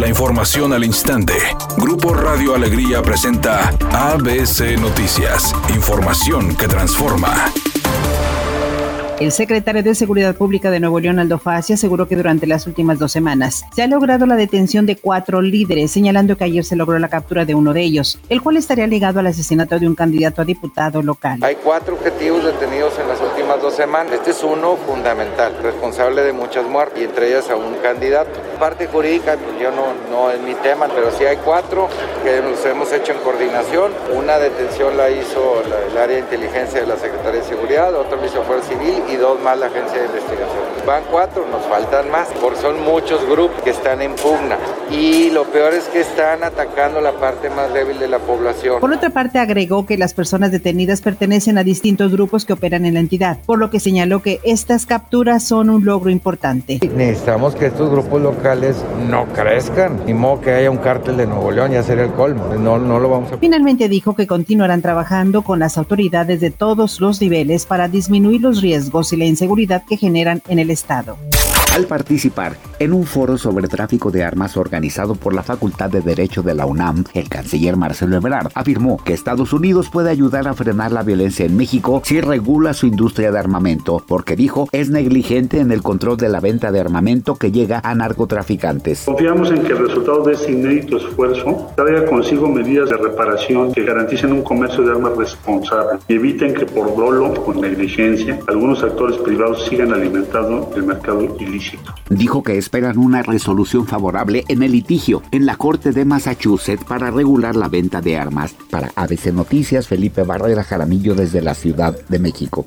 La información al instante. Grupo Radio Alegría presenta ABC Noticias. Información que transforma. El secretario de Seguridad Pública de Nuevo León, Aldo Fassi, aseguró que durante las últimas dos semanas se ha logrado la detención de cuatro líderes, señalando que ayer se logró la captura de uno de ellos, el cual estaría ligado al asesinato de un candidato a diputado local. Hay cuatro objetivos detenidos en las últimas dos semanas. Este es uno fundamental, responsable de muchas muertes, y entre ellas a un candidato. Parte jurídica, pues yo no, no es mi tema, pero sí hay cuatro que nos hemos hecho en coordinación. Una detención la hizo el área de inteligencia de la Secretaría de Seguridad, otra lo hizo Fuerza Civil y dos más la agencia de investigación. Van cuatro, nos faltan más, porque son muchos grupos que están en pugna. Y lo peor es que están atacando la parte más débil de la población. Por otra parte, agregó que las personas detenidas pertenecen a distintos grupos que operan en la entidad, por lo que señaló que estas capturas son un logro importante. Necesitamos que estos grupos locales no crezcan, ni modo que haya un cártel de Nuevo León, ya sería el colmo. No, no lo vamos a. Finalmente dijo que continuarán trabajando con las autoridades de todos los niveles para disminuir los riesgos y la inseguridad que generan en el Estado al participar en un foro sobre tráfico de armas organizado por la Facultad de Derecho de la UNAM, el canciller Marcelo Ebrard afirmó que Estados Unidos puede ayudar a frenar la violencia en México si regula su industria de armamento, porque dijo es negligente en el control de la venta de armamento que llega a narcotraficantes. Confiamos en que el resultado de ese inédito esfuerzo traiga consigo medidas de reparación que garanticen un comercio de armas responsable y eviten que por dolo o negligencia algunos actores privados sigan alimentando el mercado ilícito. Dijo que esperan una resolución favorable en el litigio en la Corte de Massachusetts para regular la venta de armas. Para ABC Noticias, Felipe Barrera Jaramillo desde la Ciudad de México.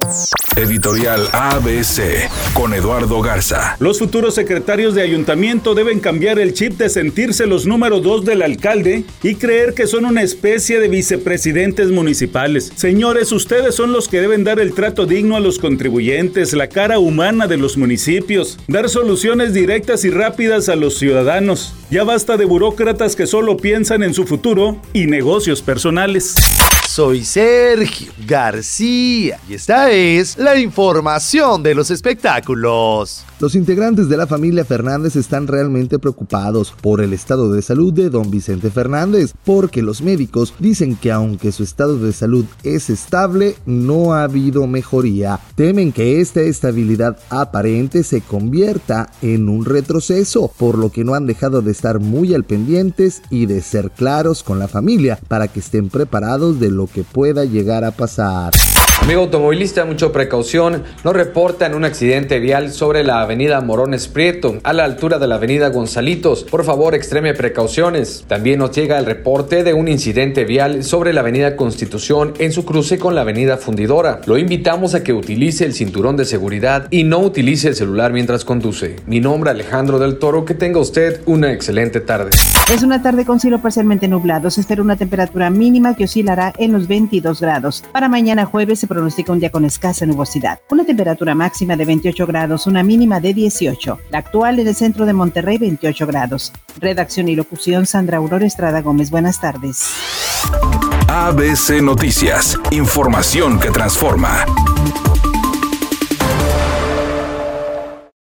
Editorial ABC con Eduardo Garza. Los futuros secretarios de ayuntamiento deben cambiar el chip de sentirse los número dos del alcalde y creer que son una especie de vicepresidentes municipales. Señores, ustedes son los que deben dar el trato digno a los contribuyentes, la cara humana de los municipios, dar soluciones directas y rápidas a los ciudadanos. Ya basta de burócratas que solo piensan en su futuro y negocios personales. Soy Sergio García y esta es la información de los espectáculos. Los integrantes de la familia Fernández están realmente preocupados por el estado de salud de don Vicente Fernández, porque los médicos dicen que aunque su estado de salud es estable, no ha habido mejoría. Temen que esta estabilidad aparente se convierta en un retroceso, por lo que no han dejado de estar muy al pendientes y de ser claros con la familia para que estén preparados de lo que pueda llegar a pasar. Amigo automovilista, mucha precaución. Nos reportan un accidente vial sobre la avenida Morones Prieto, a la altura de la avenida Gonzalitos. Por favor, extreme precauciones. También nos llega el reporte de un incidente vial sobre la avenida Constitución en su cruce con la avenida Fundidora. Lo invitamos a que utilice el cinturón de seguridad y no utilice el celular mientras conduce. Mi nombre Alejandro del Toro. Que tenga usted una excelente tarde. Es una tarde con cielo parcialmente nublado. Se espera una temperatura mínima que oscilará en los 22 grados. Para mañana jueves se pronostica un día con escasa nubosidad. Una temperatura máxima de 28 grados, una mínima de 18. La actual en el centro de Monterrey, 28 grados. Redacción y locución, Sandra Aurora Estrada Gómez. Buenas tardes. ABC Noticias. Información que transforma.